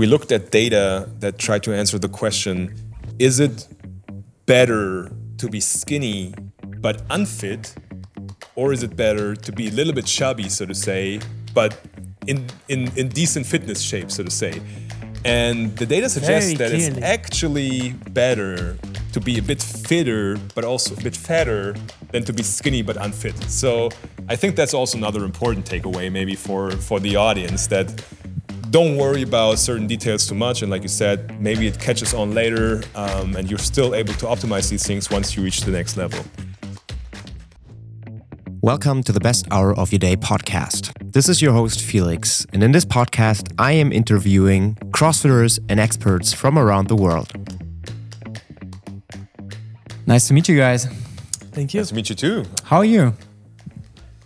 we looked at data that tried to answer the question is it better to be skinny but unfit, or is it better to be a little bit chubby, so to say, but in, in, in decent fitness shape, so to say? And the data suggests Very that it's actually better to be a bit fitter, but also a bit fatter, than to be skinny but unfit. So I think that's also another important takeaway, maybe for for the audience that don't worry about certain details too much. And like you said, maybe it catches on later, um, and you're still able to optimize these things once you reach the next level. Welcome to the Best Hour of Your Day podcast. This is your host, Felix, and in this podcast, I am interviewing CrossFitters and experts from around the world. Nice to meet you guys. Thank you. Nice to meet you too. How are you?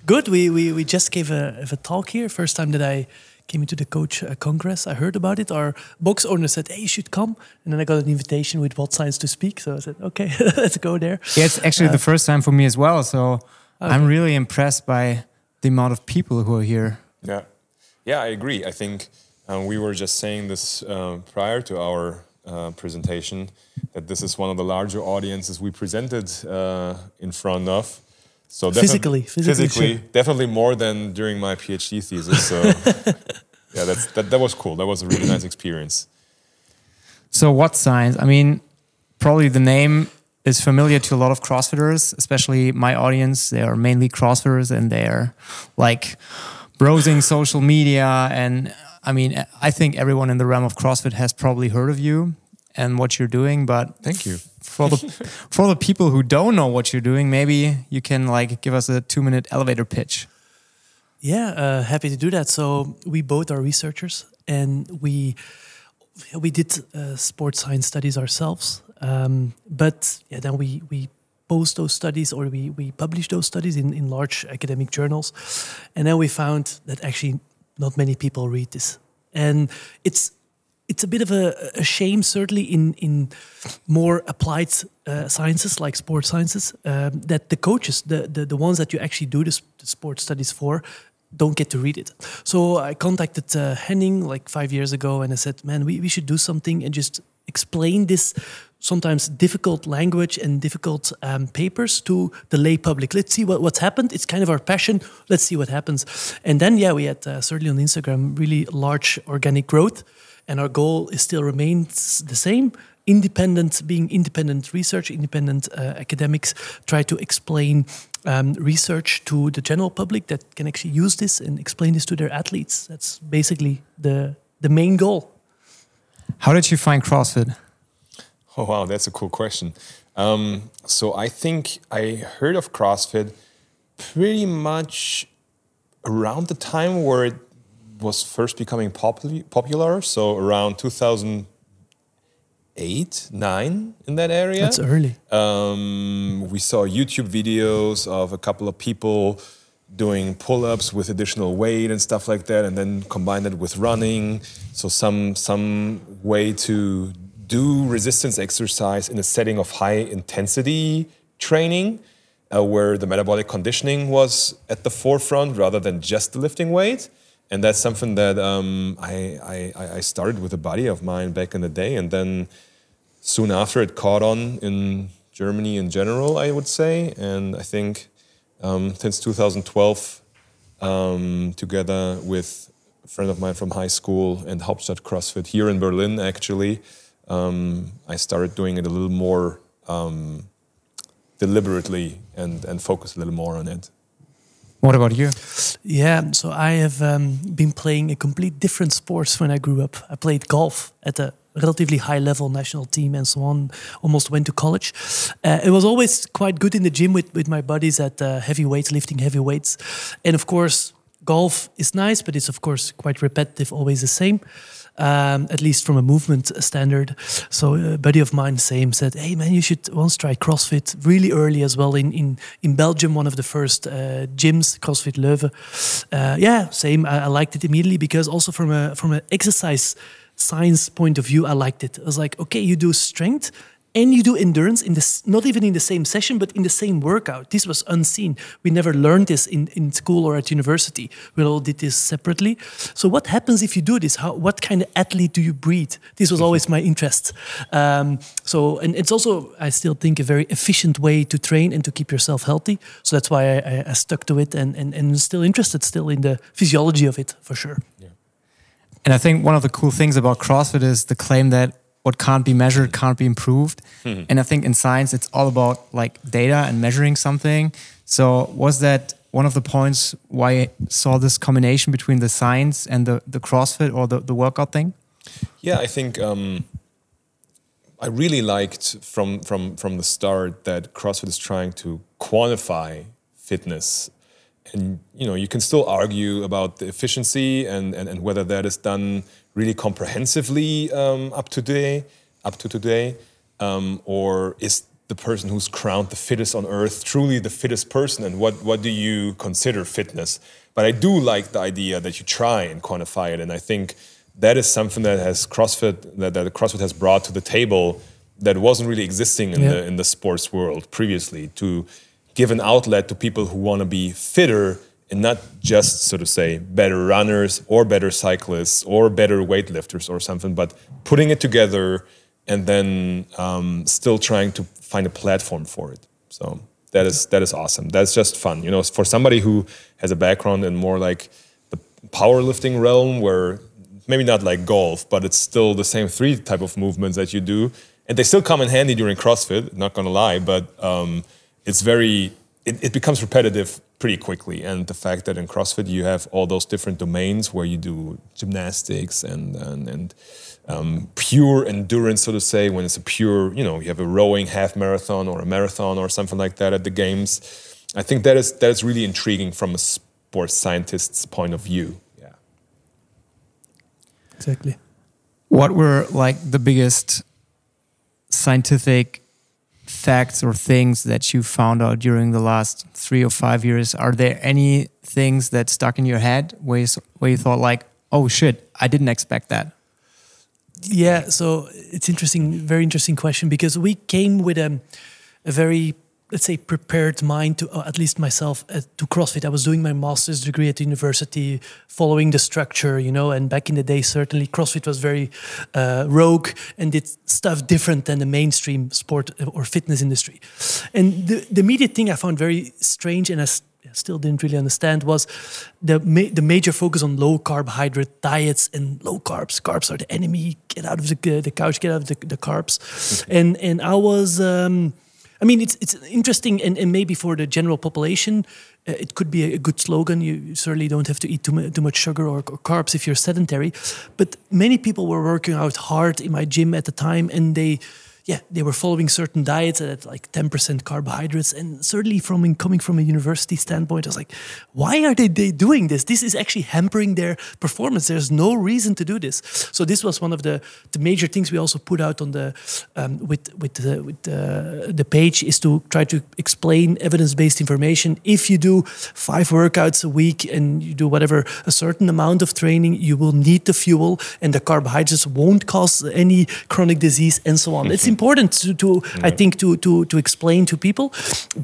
Good. We, we, we just gave a, a talk here. First time that I came into the coach uh, congress. I heard about it. Our box owner said, "Hey, you should come." And then I got an invitation with WOD Science to speak. So I said, "Okay, let's go there." Yeah, it's actually the first time for me as well. So I'm really impressed by the amount of people who are here. Yeah, yeah, I agree. I think um, we were just saying this uh, prior to our uh, presentation that this is one of the larger audiences we presented uh, in front of. So defi- Physically, physically, physically, sure. definitely more than during my PhD thesis. So yeah, that's that, that was cool. That was a really nice experience. So, WOD Science? I mean, probably the name is familiar to a lot of CrossFitters, especially my audience. They are mainly CrossFitters and they're like browsing social media. And I mean, I think everyone in the realm of CrossFit has probably heard of you and what you're doing. But Thank you. for the for the people who don't know what you're doing, maybe you can like give us a two minute elevator pitch. Yeah, uh, happy to do that. So we both are researchers, and we we did uh, sports science studies ourselves. Um, but yeah, then we we post those studies or we we publish those studies in in large academic journals, and then we found that actually not many people read this, and it's it's a bit of a, a shame, certainly in in more applied uh, sciences like sports sciences, um, that the coaches, the, the the ones that you actually do the, the sports studies for, don't get to read it. So I contacted uh, Henning like five years ago, and I said, "Man, we, we should do something and just explain this." Sometimes difficult language and difficult um, papers to the lay public. Let's see what, what's happened. It's kind of our passion. Let's see what happens. And then, yeah, we had uh, certainly on Instagram really large organic growth and our goal is still remains the same independent being independent research independent uh, academics try to explain um, research to the general public that can actually use this and explain this to their athletes that's basically the the main goal How did you find CrossFit? Oh wow, that's a cool question. Um, so I think I heard of CrossFit pretty much around the time where it was first becoming popul- popular. So around 2008, nine in that area. that's early Um, we saw YouTube videos of a couple of people doing pull-ups with additional weight and stuff like that, and then combine it with running. So some some way to do resistance exercise in a setting of high intensity training, uh, where the metabolic conditioning was at the forefront rather than just the lifting weight. And that's something that um, I, I I started with a buddy of mine back in the day, and then soon after it caught on in Germany in general, I would say. And I think um, since 2012, um, together with a friend of mine from high school and Hauptstadt CrossFit here in Berlin, actually, um, I started doing it a little more um, deliberately and, and focus a little more on it. What about you? Yeah, so I have um, been playing a complete different sports when I grew up. I played golf at a relatively high level national team and so on. Almost went to college. Uh, it was always quite good in the gym with, with my buddies at uh, heavy weights, lifting heavy weights. And of course, golf is nice, but it's of course quite repetitive, always the same. Um, at least from a movement standard. So a buddy of mine, same, said, "Hey man, you should once try CrossFit." Really early as well in in in Belgium, one of the first uh, gyms, CrossFit Leuven. Uh, yeah, same. I, I liked it immediately because also from a from an exercise science point of view, I liked it. I was like, okay, you do strength, and you do endurance in this not even in the same session but in the same workout. This was unseen. We never learned this in, in school or at university. We all did this separately. So what happens if you do this? How, what kind of athlete do you breed? This was always my interest. Um, so and it's also i still think a very efficient way to train and to keep yourself healthy. So that's why i, I, stuck to it and, and and still interested still in the physiology of it for sure. Yeah. And I think one of the cool things about CrossFit is the claim that what can't be measured can't be improved. And I think in science, it's all about like data and measuring something. So was that one of the points why I saw this combination between the science and the, the CrossFit or the, the workout thing? Yeah, I think um, I really liked from from from the start that CrossFit is trying to quantify fitness, and you know you can still argue about the efficiency and and, and whether that is done really comprehensively um, up to today, up to today, um, or is the person who's crowned the fittest on earth truly the fittest person, and what what do you consider fitness? But I do like the idea that you try and quantify it, and I think that is something that has CrossFit that, that CrossFit has brought to the table that wasn't really existing in Yeah. the in the sports world previously to give an outlet to people who want to be fitter and not just so to say better runners or better cyclists or better weightlifters or something but putting it together and then um, still trying to find a platform for it so that is that is awesome that's just fun you know for somebody who has a background in more like the powerlifting realm where maybe not like golf, but it's still the same three type of movements that you do, and they still come in handy during CrossFit. Not gonna lie, but um, it's very it, it becomes repetitive pretty quickly. And the fact that in CrossFit you have all those different domains where you do gymnastics and and, and um, pure endurance, so to say, when it's a pure, you know, you have a rowing half marathon or a marathon or something like that at the games. I think that is that is really intriguing from a sports scientist's point of view. Yeah. exactly What were like the biggest scientific facts or things that you found out during the last three or five years? Are there any things that stuck in your head where you, where you thought like, oh shit, I didn't expect that? Yeah, so it's interesting, very interesting question because we came with a, a very, let's say, prepared mind to, uh, at least myself, uh, to CrossFit. I was doing my master's degree at the university, following the structure, you know, and back in the day, certainly CrossFit was very uh, rogue and did stuff different than the mainstream sport uh, or fitness industry. And the, the immediate thing I found very strange and I still didn't really understand was the ma- the major focus on low carbohydrate diets and low carbs. Carbs are the enemy. Get out of the, the couch. Get out of the, the carbs. and and I was. Um, I mean, it's it's interesting, and, and maybe for the general population, uh, it could be a, good slogan. You, certainly don't have to eat too, too much sugar or, or carbs if you're sedentary. But many people were working out hard in my gym at the time, and they yeah, they were following certain diets at like 10% carbohydrates. And certainly from coming from a university standpoint, I was like, why are they, they doing this? This is actually hampering their performance. There's no reason to do this. So this was one of the, the major things we also put out on the um, with with the, with the, the page is to try to explain evidence-based information. If you do five workouts a week and you do whatever a certain amount of training, you will need the fuel, and the carbohydrates won't cause any chronic disease and so on. It's important to, to I think to, to to explain to people.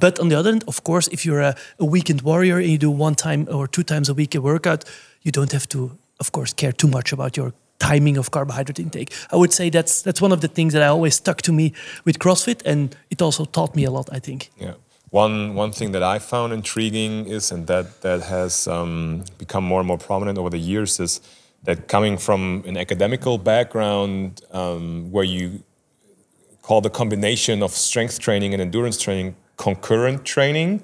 But on the other hand, of course, if you're a, a weekend warrior and you do one time or two times a week a workout, you don't have to, of course, care too much about your timing of carbohydrate intake. I would say that's that's one of the things that I always stuck to me with CrossFit, and it also taught me a lot. I think. Yeah. One one thing that I found intriguing is, and that that has um, become more and more prominent over the years, is that coming from an academical background um, where you call the combination of strength training and endurance training concurrent training,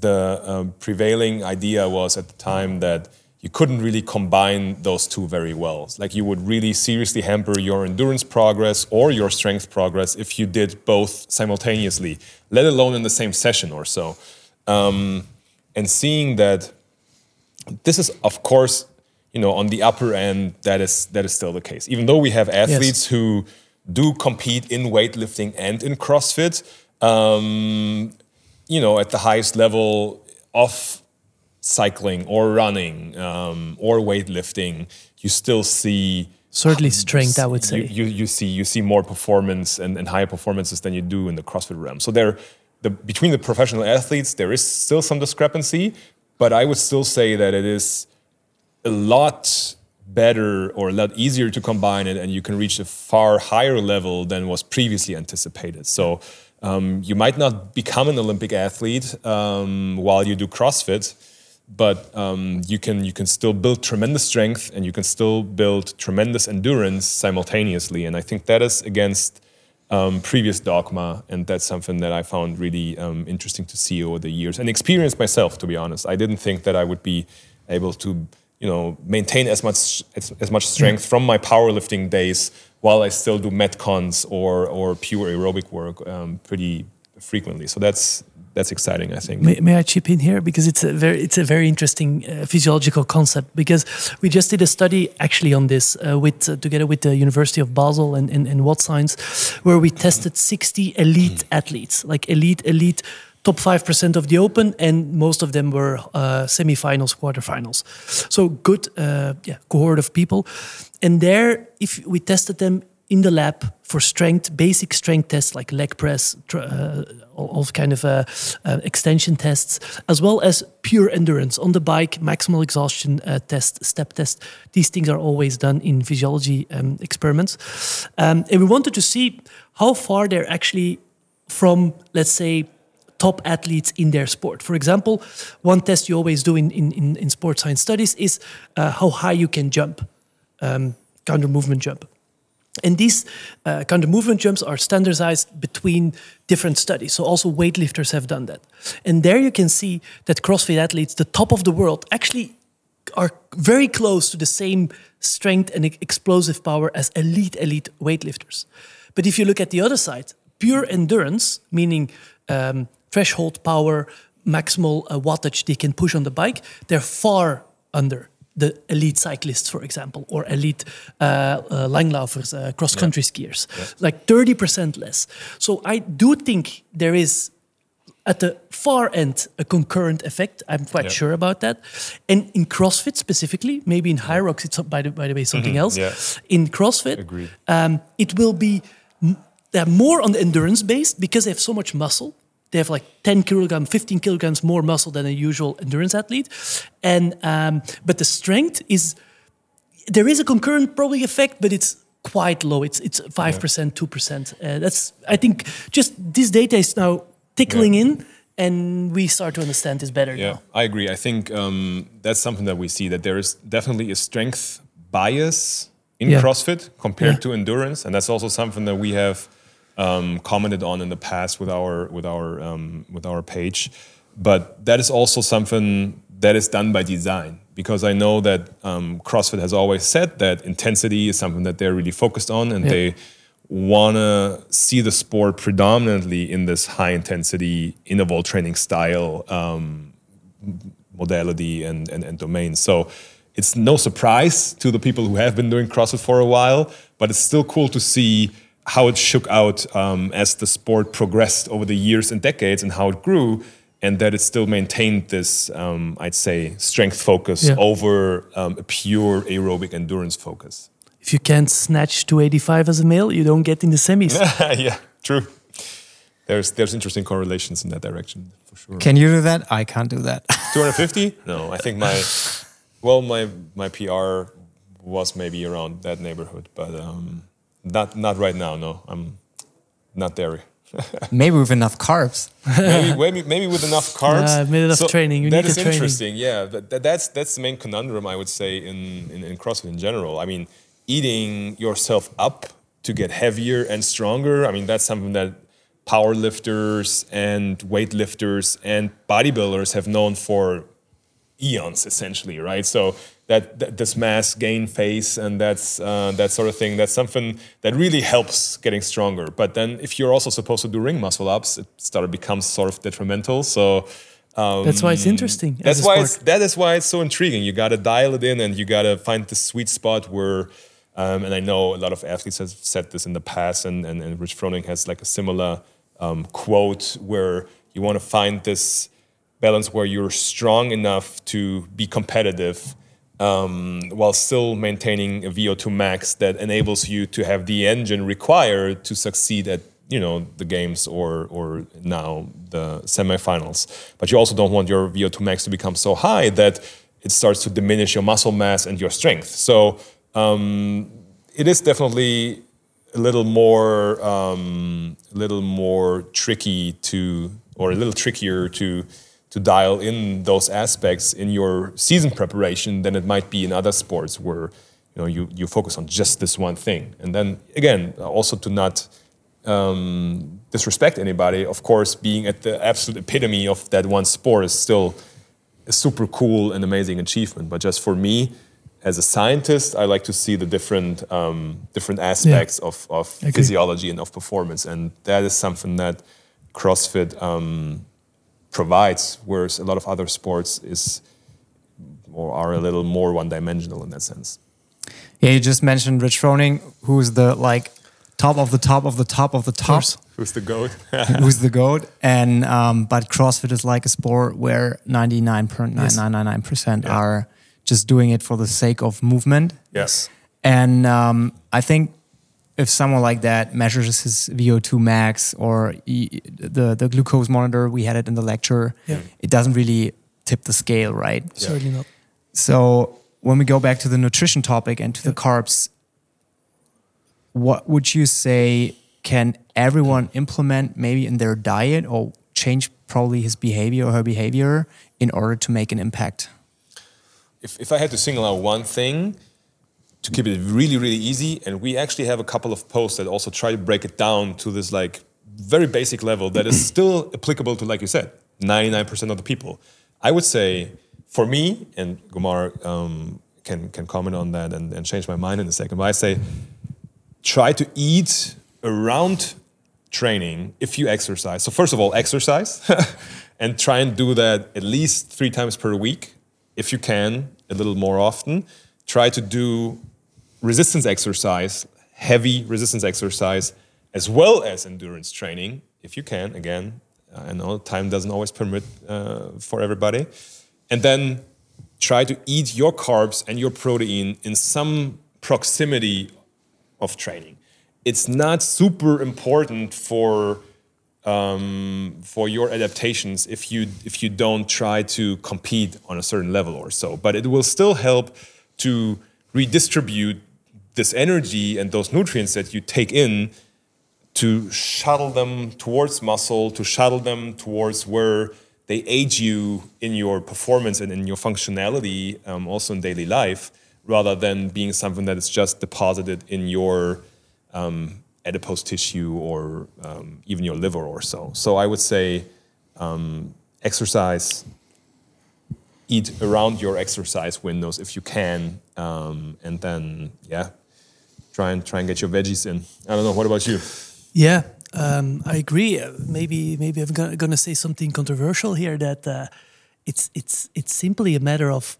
the um, prevailing idea was at the time that you couldn't really combine those two very well. Like you would really seriously hamper your endurance progress or your strength progress if you did both simultaneously, let alone in the same session or so. Um, and seeing that this is, of course, you know, on the upper end, that is that is still the case. Even though we have athletes who do compete in weightlifting and in CrossFit, um, you know, at the highest level of cycling or running um, or weightlifting, you still see Certainly strength, I would say. you, you, you see you see more performance and, and higher performances than you do in the CrossFit realm. So there, the between the professional athletes, there is still some discrepancy, but I would still say that it is a lot better or a lot easier to combine it, and you can reach a far higher level than was previously anticipated. So. Um, you might not become an Olympic athlete um, while you do CrossFit, but um, you can you can still build tremendous strength and you can still build tremendous endurance simultaneously. And I think that is against um, previous dogma, and that's something that I found really um, interesting to see over the years and experience myself. To be honest, I didn't think that I would be able to you know maintain as much as, as much strength from my powerlifting days while I still do metcons or or pure aerobic work um, pretty frequently. So that's that's exciting. I think. May, may I chip in here because it's a very it's a very interesting uh, physiological concept because we just did a study actually on this uh, with uh, together with the University of Basel and, and, and WOD Science, where we tested 60 elite athletes, like elite elite top 5% of the open and most of them were uh, semifinals quarterfinals. So good uh, yeah cohort of people. And there if we tested them in the lab for strength basic strength tests like leg press uh, all, all kind of uh, uh, extension tests as well as pure endurance on the bike maximal exhaustion uh, test step test these things are always done in physiology um, experiments. Um, and we wanted to see how far they're actually from let's say top athletes in their sport. For example, one test you always do in, in, in sports science studies is uh, how high you can jump, um, counter movement jump. And these uh, counter movement jumps are standardized between different studies. So also weightlifters have done that. And there you can see that CrossFit athletes, the top of the world, actually are very close to the same strength and explosive power as elite, elite weightlifters. But if you look at the other side, pure endurance, meaning um, threshold power, maximal uh, wattage they can push on the bike, they're far under the elite cyclists, for example, or elite uh, uh, langlaufers, uh, cross country skiers, like 30% less. So I do think there is. At the far end, a concurrent effect. I'm quite Yeah. sure about that. And in CrossFit specifically, maybe in Hyrox, it's by the, by the way something else. yeah. In CrossFit, um, it will be they're more on the endurance based because they have so much muscle. They have like 10 kilograms, 15 kilograms more muscle than a usual endurance athlete. And um, but the strength is there is a concurrent probably effect, but it's quite low. It's it's five percent, two percent. Uh, that's I think just this data is now tickling in, and we start to understand this better Yeah, now. I agree. I think um, that's something that we see that there is definitely a strength bias in Yeah. CrossFit compared Yeah. to endurance, and that's also something that we have um, commented on in the past with our with our um, with our page. But that is also something that is done by design because I know that um, CrossFit has always said that intensity is something that they're really focused on, and Yeah. they want to see the sport predominantly in this high intensity interval training style um, modality and, and, and domain. So it's no surprise to the people who have been doing CrossFit for a while, but it's still cool to see how it shook out um, as the sport progressed over the years and decades and how it grew, and that it still maintained this, um, I'd say, strength focus Yeah. over um, a pure aerobic endurance focus. If you can't snatch 285 as a male, you don't get in the semis. yeah, true. There's there's interesting correlations in that direction for sure. Can you do that? I can't do that. 250? No, I think my well my my PR was maybe around that neighborhood, but um, not not right now. No, I'm not there. Maybe with enough carbs. maybe, maybe maybe with enough carbs. Yeah, with enough training. You that need is training. interesting. Yeah, that, that- that's that's the main conundrum I would say in, in in CrossFit in general. I mean, eating yourself up to get heavier and stronger. I mean, that's something that power lifters and weightlifters and bodybuilders have known for eons essentially right so that, that this mass gain phase and that's uh, that sort of thing that's something that really helps getting stronger but then if you're also supposed to do ring muscle ups it started becomes sort of detrimental so um, That's why it's interesting. that's why it's that is why it's so intriguing. You got to dial it in, and you got to find the sweet spot where. Um, and I know a lot of athletes have said this in the past, and and, and Rich Froning has like a similar um, quote where you want to find this balance where you're strong enough to be competitive, um, while still maintaining a VO2 max that enables you to have the engine required to succeed at you know the games or or now the semifinals. But you also don't want your VO2 max to become so high that it starts to diminish your muscle mass and your strength. So um, it is definitely a little more um, a little more tricky to or a little trickier to to dial in those aspects in your season preparation than it might be in other sports where you know you, you focus on just this one thing. And then again also to not um, disrespect anybody of course being at the absolute epitome of that one sport is still a super cool and amazing achievement. But just for me as a scientist, I like to see the different um, different aspects yeah. of, of physiology and of performance, and that is something that CrossFit um, provides, whereas a lot of other sports is or are a little more one-dimensional in that sense. Yeah, you just mentioned Rich Froning, who's the like top of the top of the top of the top. Who's the goat? who's the goat? And um, but CrossFit is like a sport where ninety nine point nine nine nine nine percent are just doing it for the sake of movement. Yes. And um, I think if someone like that measures his VO2 max or he, the the glucose monitor, we had it in the lecture. Yeah. It doesn't really tip the scale, right? Yeah. Certainly not. So when we go back to the nutrition topic and to yeah. the carbs, what would you say can everyone implement maybe in their diet or change probably his behavior or her behavior in order to make an impact? if, if I had to single out one thing to keep it really, really easy, and we actually have a couple of posts that also try to break it down to this like very basic level that is still applicable to, like you said, 99% of the people. I would say for me, and Gommaar um, can, can comment on that and, and change my mind in a second, but I say try to eat around training if you exercise. So, first of all, exercise and try and do that at least three times per week if you can, a little more often. Try to do resistance exercise, heavy resistance exercise, as well as endurance training, if you can. Again, I know time doesn't always permit uh, for everybody. And then try to eat your carbs and your protein in some proximity of training. It's not super important for um, for your adaptations if you if you don't try to compete on a certain level or so. But it will still help to redistribute this energy and those nutrients that you take in to shuttle them towards muscle, to shuttle them towards where they aid you in your performance and in your functionality, um, also in daily life, rather than being something that is just deposited in your um, adipose tissue or um, even your liver or so. So I would say um, exercise, eat around your exercise windows if you can, um, and then yeah, try and try and get your veggies in. I don't know. What about you? Yeah, um, I agree. Maybe maybe I'm going to say something controversial here that uh, it's it's it's simply a matter of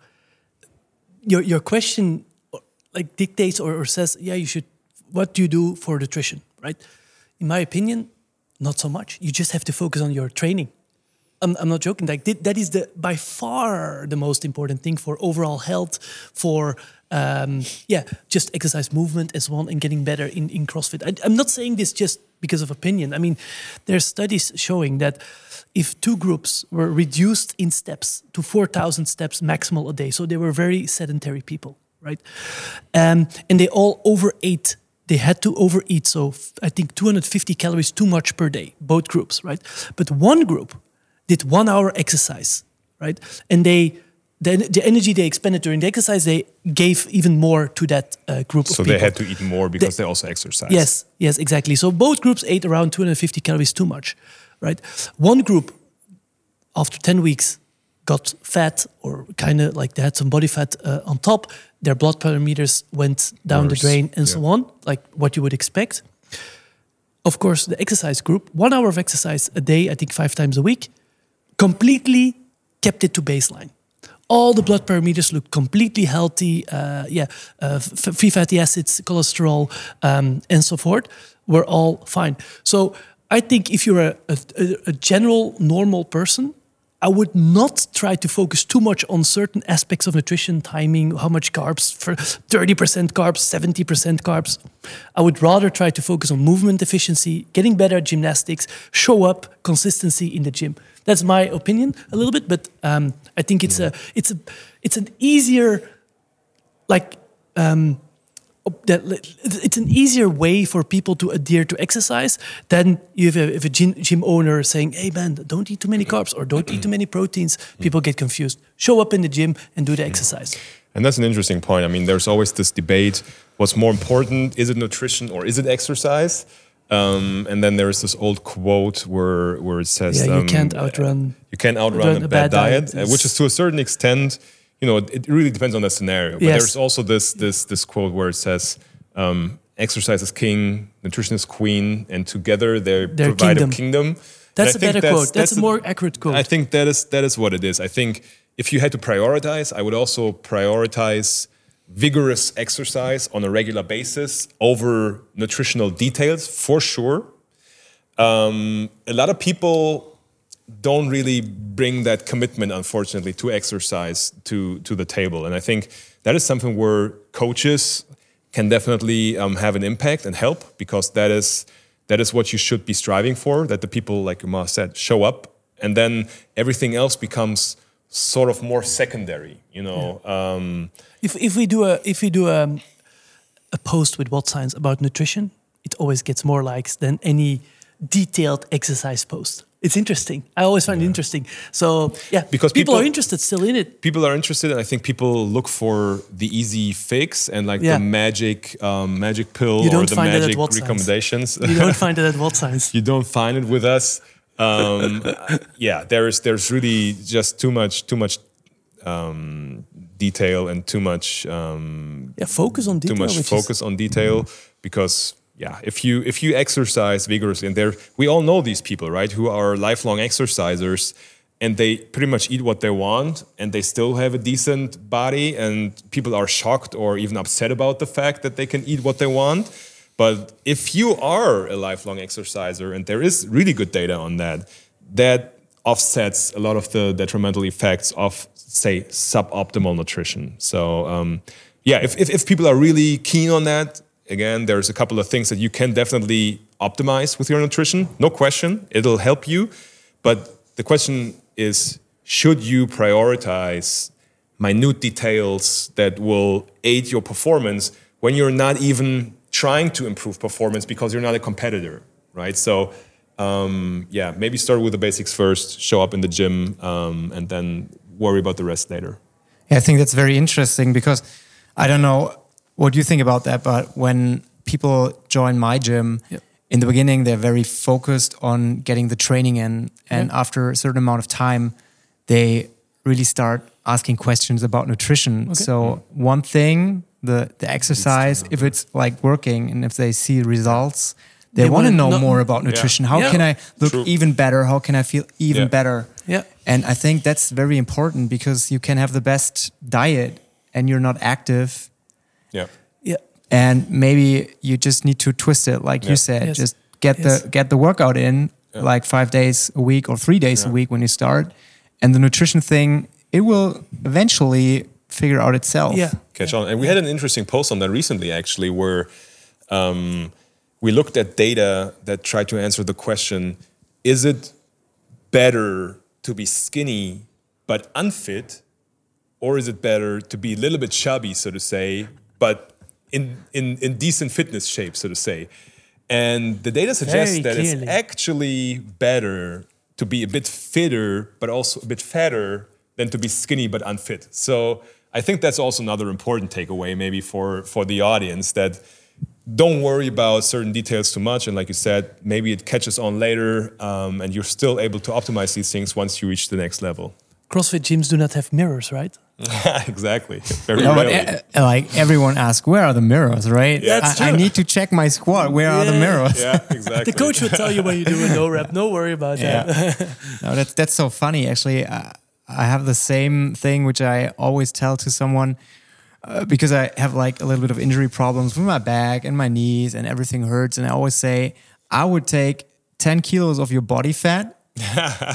your your question like dictates or, or says yeah you should what do you do for nutrition, right? In my opinion, not so much. You just have to focus on your training. I'm, I'm not joking. Like that is the by far the most important thing for overall health, for um, yeah, just exercise movement as one and getting better in, in CrossFit. I, I'm not saying this just because of opinion. I mean, there are studies showing that if two groups were reduced in steps to 4,000 steps maximal a day, so they were very sedentary people, right? Um, and they all overate they had to overeat. So I think 250 calories too much per day, both groups, right? But one group did one hour exercise, right? And they the, the energy they expended during the exercise, they gave even more to that uh, group so they had to eat more because they, they also exercised. Yes, yes, exactly. So both groups ate around 250 calories too much, right? One group, after 10 weeks, got fat or kind of like they had some body fat uh, on top. Their blood parameters went down Worse. the drain and yeah. so on, like what you would expect. Of course, the exercise group, one hour of exercise a day, I think five times a week, completely kept it to baseline. All the blood parameters look completely healthy. Uh, yeah, uh, free fatty acids, cholesterol, um, and so forth were all fine. So I think if you're a, a, a general normal person, I would not try to focus too much on certain aspects of nutrition, timing, how much carbs, for 30% carbs, 70% carbs. I would rather try to focus on movement efficiency, getting better at gymnastics, show up, consistency in the gym. That's my opinion a little bit, but um, I think it's a it's a it's an easier like um, that it's an easier way for people to adhere to exercise than you have a, if a gym, gym owner saying, "Hey man, don't eat too many carbs or don't eat too many proteins." People get confused. Show up in the gym and do the exercise. And that's an interesting point. I mean, there's always this debate: what's more important? Is it nutrition or is it exercise? Um, and then there's this old quote where where it says, Yeah, you um, can't outrun. you can't outrun outrun a a bad, bad diet, diet. uh, which is to a certain extent, you know, it, really depends on the scenario. But Yes. there's also this this this quote where it says, um, "Exercise is king, nutrition is queen, and together they Their provide kingdom. a kingdom." That's a better quote. That's a the- more accurate quote. I think that is that is what it is. I think if you had to prioritize, I would also prioritize vigorous exercise on a regular basis over nutritional details for sure. Um, a lot of people don't really bring that commitment, unfortunately, to exercise to to the table, and I think that is something where coaches can definitely um, have an impact and help because that is that is what you should be striving for. That the people, like Gommaar said, show up, and then everything else becomes sort of more secondary. You know, um, If if we do a if we do a, a post with WOD Science about nutrition, it always gets more likes than any detailed exercise post. It's interesting. I always find it interesting. So yeah, Because people, people- are interested still in it. people are interested, and I think people look for the easy fix and like Yeah. the magic um, magic pill You or don't the find it at magic Science. recommendations. You don't find it at WOD Science. you don't find it with us. Um, yeah, there's there's really just too much too much um, detail and too much um, Yeah, focus on detail. too much focus on detail because yeah if you if you exercise vigorously and there we all know these people right who are lifelong exercisers and they pretty much eat what they want and they still have a decent body and people are shocked or even upset about the fact that they can eat what they want. But if you are a lifelong exerciser and there is really good data on that that offsets a lot of the detrimental effects of say suboptimal nutrition. So um, yeah if, if, if people are really keen on that again there's a couple of things that you can definitely optimize with your nutrition. No question it'll help you. But the question is should you prioritize minute details that will aid your performance when you're not even trying to improve performance because you're not a competitor right? So um, yeah maybe start with the basics first show up in the gym um, and then worry about the rest later. Yeah, I think that's very interesting because I don't know what do you think about that, but when people join my gym, Yep. in the beginning they're very focused on getting the training in, and after a certain amount of time, they really start asking questions about nutrition. So one thing, the the exercise, if it's like working and if they see results. They, They want to know know- more about nutrition. How Yeah. can I look True. even better? How can I feel even Yeah. better? Yeah. And I think that's very important because you can have the best diet and you're not active. Yeah Yeah. And maybe you just need to twist it, like Yeah. you said. Yes. Just get Yes. the get the workout in, like five days a week or three days a week when you start. And the nutrition thing, it will eventually figure out itself. Yeah. catch on. And we had an interesting post on that recently, actually, where um, we looked at data that tried to answer the question is it better to be skinny but unfit, or is it better to be a little bit chubby, so to say, but in, in, in decent fitness shape, so to say? And the data suggests Very that it's actually better to be a bit fitter, but also a bit fatter than to be skinny but unfit. So I think that's also another important takeaway, maybe for for the audience that don't worry about certain details too much. And like you said, maybe it catches on later, um, and you're still able to optimize these things once you reach the next level. CrossFit gyms do not have mirrors, right? exactly. Very No, but rarely. uh, like everyone asks, where are the mirrors, right? Yeah. That's I, I need to check my squat. Where are the mirrors? yeah, exactly. The coach will tell you when you do a no rep. No worry about that. No, that's that's so funny. Actually, I, I have the same thing which I always tell to someone uh, because I have like a little bit of injury problems with my back and my knees and everything hurts. And I always say I would take ten kilos of your body fat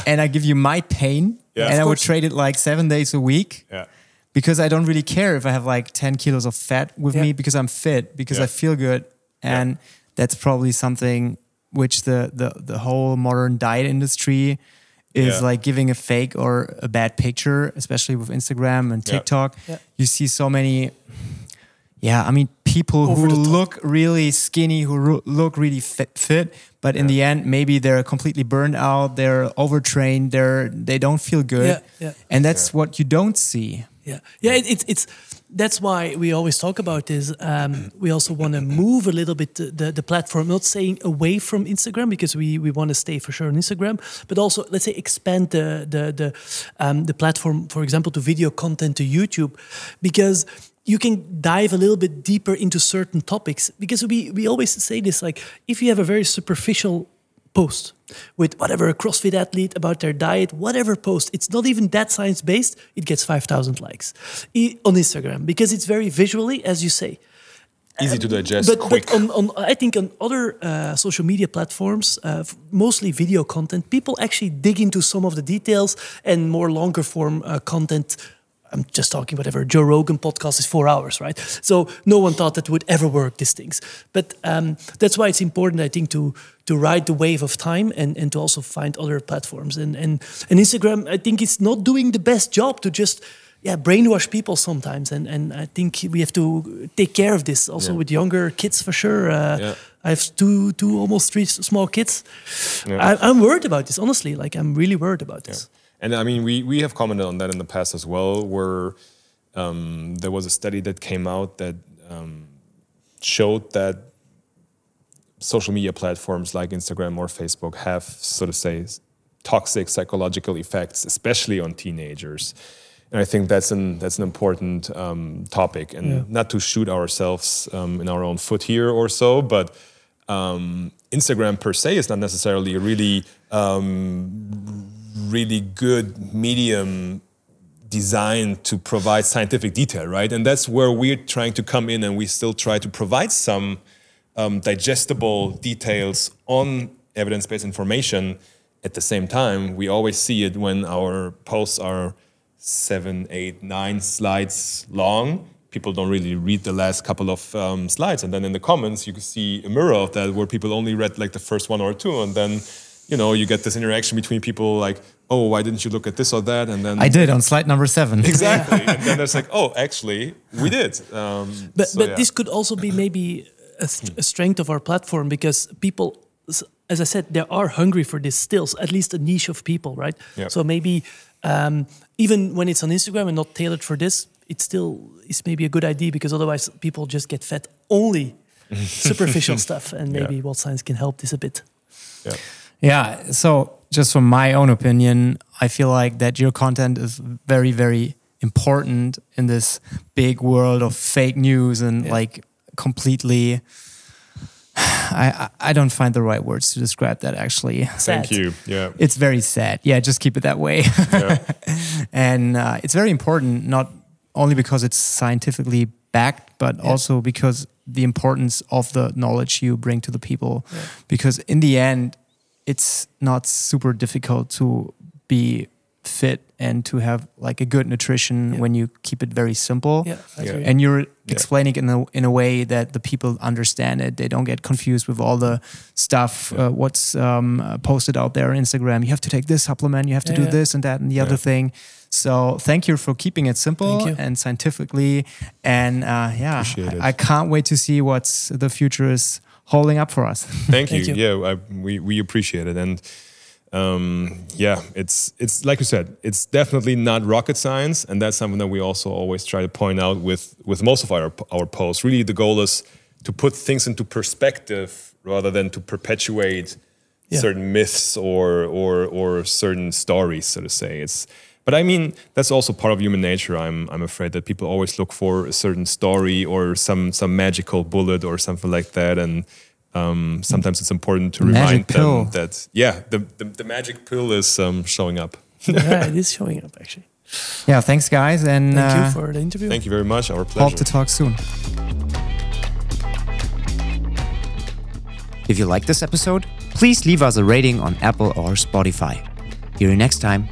and I give you my pain Yeah, and I would trade it like seven days a week Yeah. because I don't really care if I have like 10 kilos of fat with Yeah. me because I'm fit, because Yeah. I feel good. And that's probably something which the, the, the whole modern diet industry is Yeah. like giving a fake or a bad picture, especially with Instagram and TikTok. Yeah. You see so many, yeah, I mean, people Over who look really skinny, who ro- look really fit, fit but in the end, maybe they're completely burned out, they're overtrained, they're, they don't feel good. Yeah, yeah. And that's what you don't see. Yeah, yeah. It, it's it's that's why we always talk about this. Um, we also want to move a little bit the, the the platform, not saying away from Instagram because we we want to stay for sure on Instagram, but also let's say expand the the the um, the platform, for example, to video content to YouTube, because you can dive a little bit deeper into certain topics because we we always say this like if you have a very superficial post with whatever a CrossFit athlete about their diet, whatever post. It's not even that science based. It gets 5,000 likes on Instagram because it's very visually, as you say. Easy to digest, But, quick. but on, on, I think on other uh, social media platforms, uh, mostly video content, people actually dig into some of the details and more longer form uh, content. I'm just talking whatever. Joe Rogan podcast is four hours, right? So no one thought that would ever work. These things, but um, that's why it's important, I think, to to ride the wave of time and, and to also find other platforms. And and and Instagram, I think, is not doing the best job to just yeah brainwash people sometimes. And and I think we have to take care of this also Yeah. with younger kids for sure. Uh, Yeah. I have two two almost three small kids. Yeah. I, I'm worried about this, honestly. Like I'm really worried about this. And I mean, we, we have commented on that in the past as well, where um, there was a study that came out that um, showed that social media platforms like Instagram or Facebook have, so to say, toxic psychological effects, especially on teenagers. And I think that's an that's an important um, topic, and Yeah. not to shoot ourselves um, in our own foot here or so, but um, Instagram per se is not necessarily a really um, really good medium designed to provide scientific detail, right? And that's where we're trying to come in, and we still try to provide some um, digestible details on evidence-based information. At the same time, we always see it when our posts are seven, eight, nine slides long. People don't really read the last couple of um, slides, and then in the comments you can see a mirror of that where people only read like the first one or two, and then you know you get this interaction between people like, oh, why didn't you look at this or that, and then I did on slide number seven. exactly, and then there's like, oh, actually, we did. Um, But so, but yeah. this could also be maybe a, st- a strength of our platform because people, as I said, they are hungry for this still. At least a niche of people, right? Yeah. So maybe um, even when it's on Instagram and not tailored for this, it still is maybe a good idea because otherwise people just get fed only superficial stuff, and Yeah. maybe WOD Science can help this a bit. yeah. Yeah. So, just from my own opinion, I feel like that your content is very, very important in this big world of fake news and Yeah. like completely. I, I I don't find the right words to describe that actually. Thank Sad. you. Yeah. It's very sad. Yeah, just keep it that way. yeah. and uh, it's very important, not only because it's scientifically backed, but also because the importance of the knowledge you bring to the people. Because in the end, it's not super difficult to be fit and to have like a good nutrition Yeah. when you keep it very simple. Yeah, I Yeah. agree. And you're explaining it in a, in a way that the people understand it. They don't get confused with all the stuff, uh, what's um, uh, posted out there on Instagram. You have to take this supplement, you have to Yeah, do yeah. this and that and the other thing. So thank you for keeping it simple and scientifically. And uh, yeah, I, I can't wait to see what the future is holding up for us. Thank you. You. Yeah, I, we we appreciate it, and um, yeah, it's it's like you said, it's definitely not rocket science, and that's something that we also always try to point out with with most of our our posts. Really, the goal is to put things into perspective rather than to perpetuate Yeah. certain myths or or or certain stories, so to say. It's but I mean that's also part of human nature. I'm I'm afraid that people always look for a certain story or some some magical bullet or something like that, and um, sometimes it's important to Magic remind pill. them that yeah, the, the the magic pill is um, showing up. yeah, it is showing up actually. yeah, thanks, guys. And Thank uh, you for the interview. Thank you very much. Our pleasure. hope pleasure. to talk soon. If you like this episode, please leave us a rating on Apple or Spotify. Hear you next time.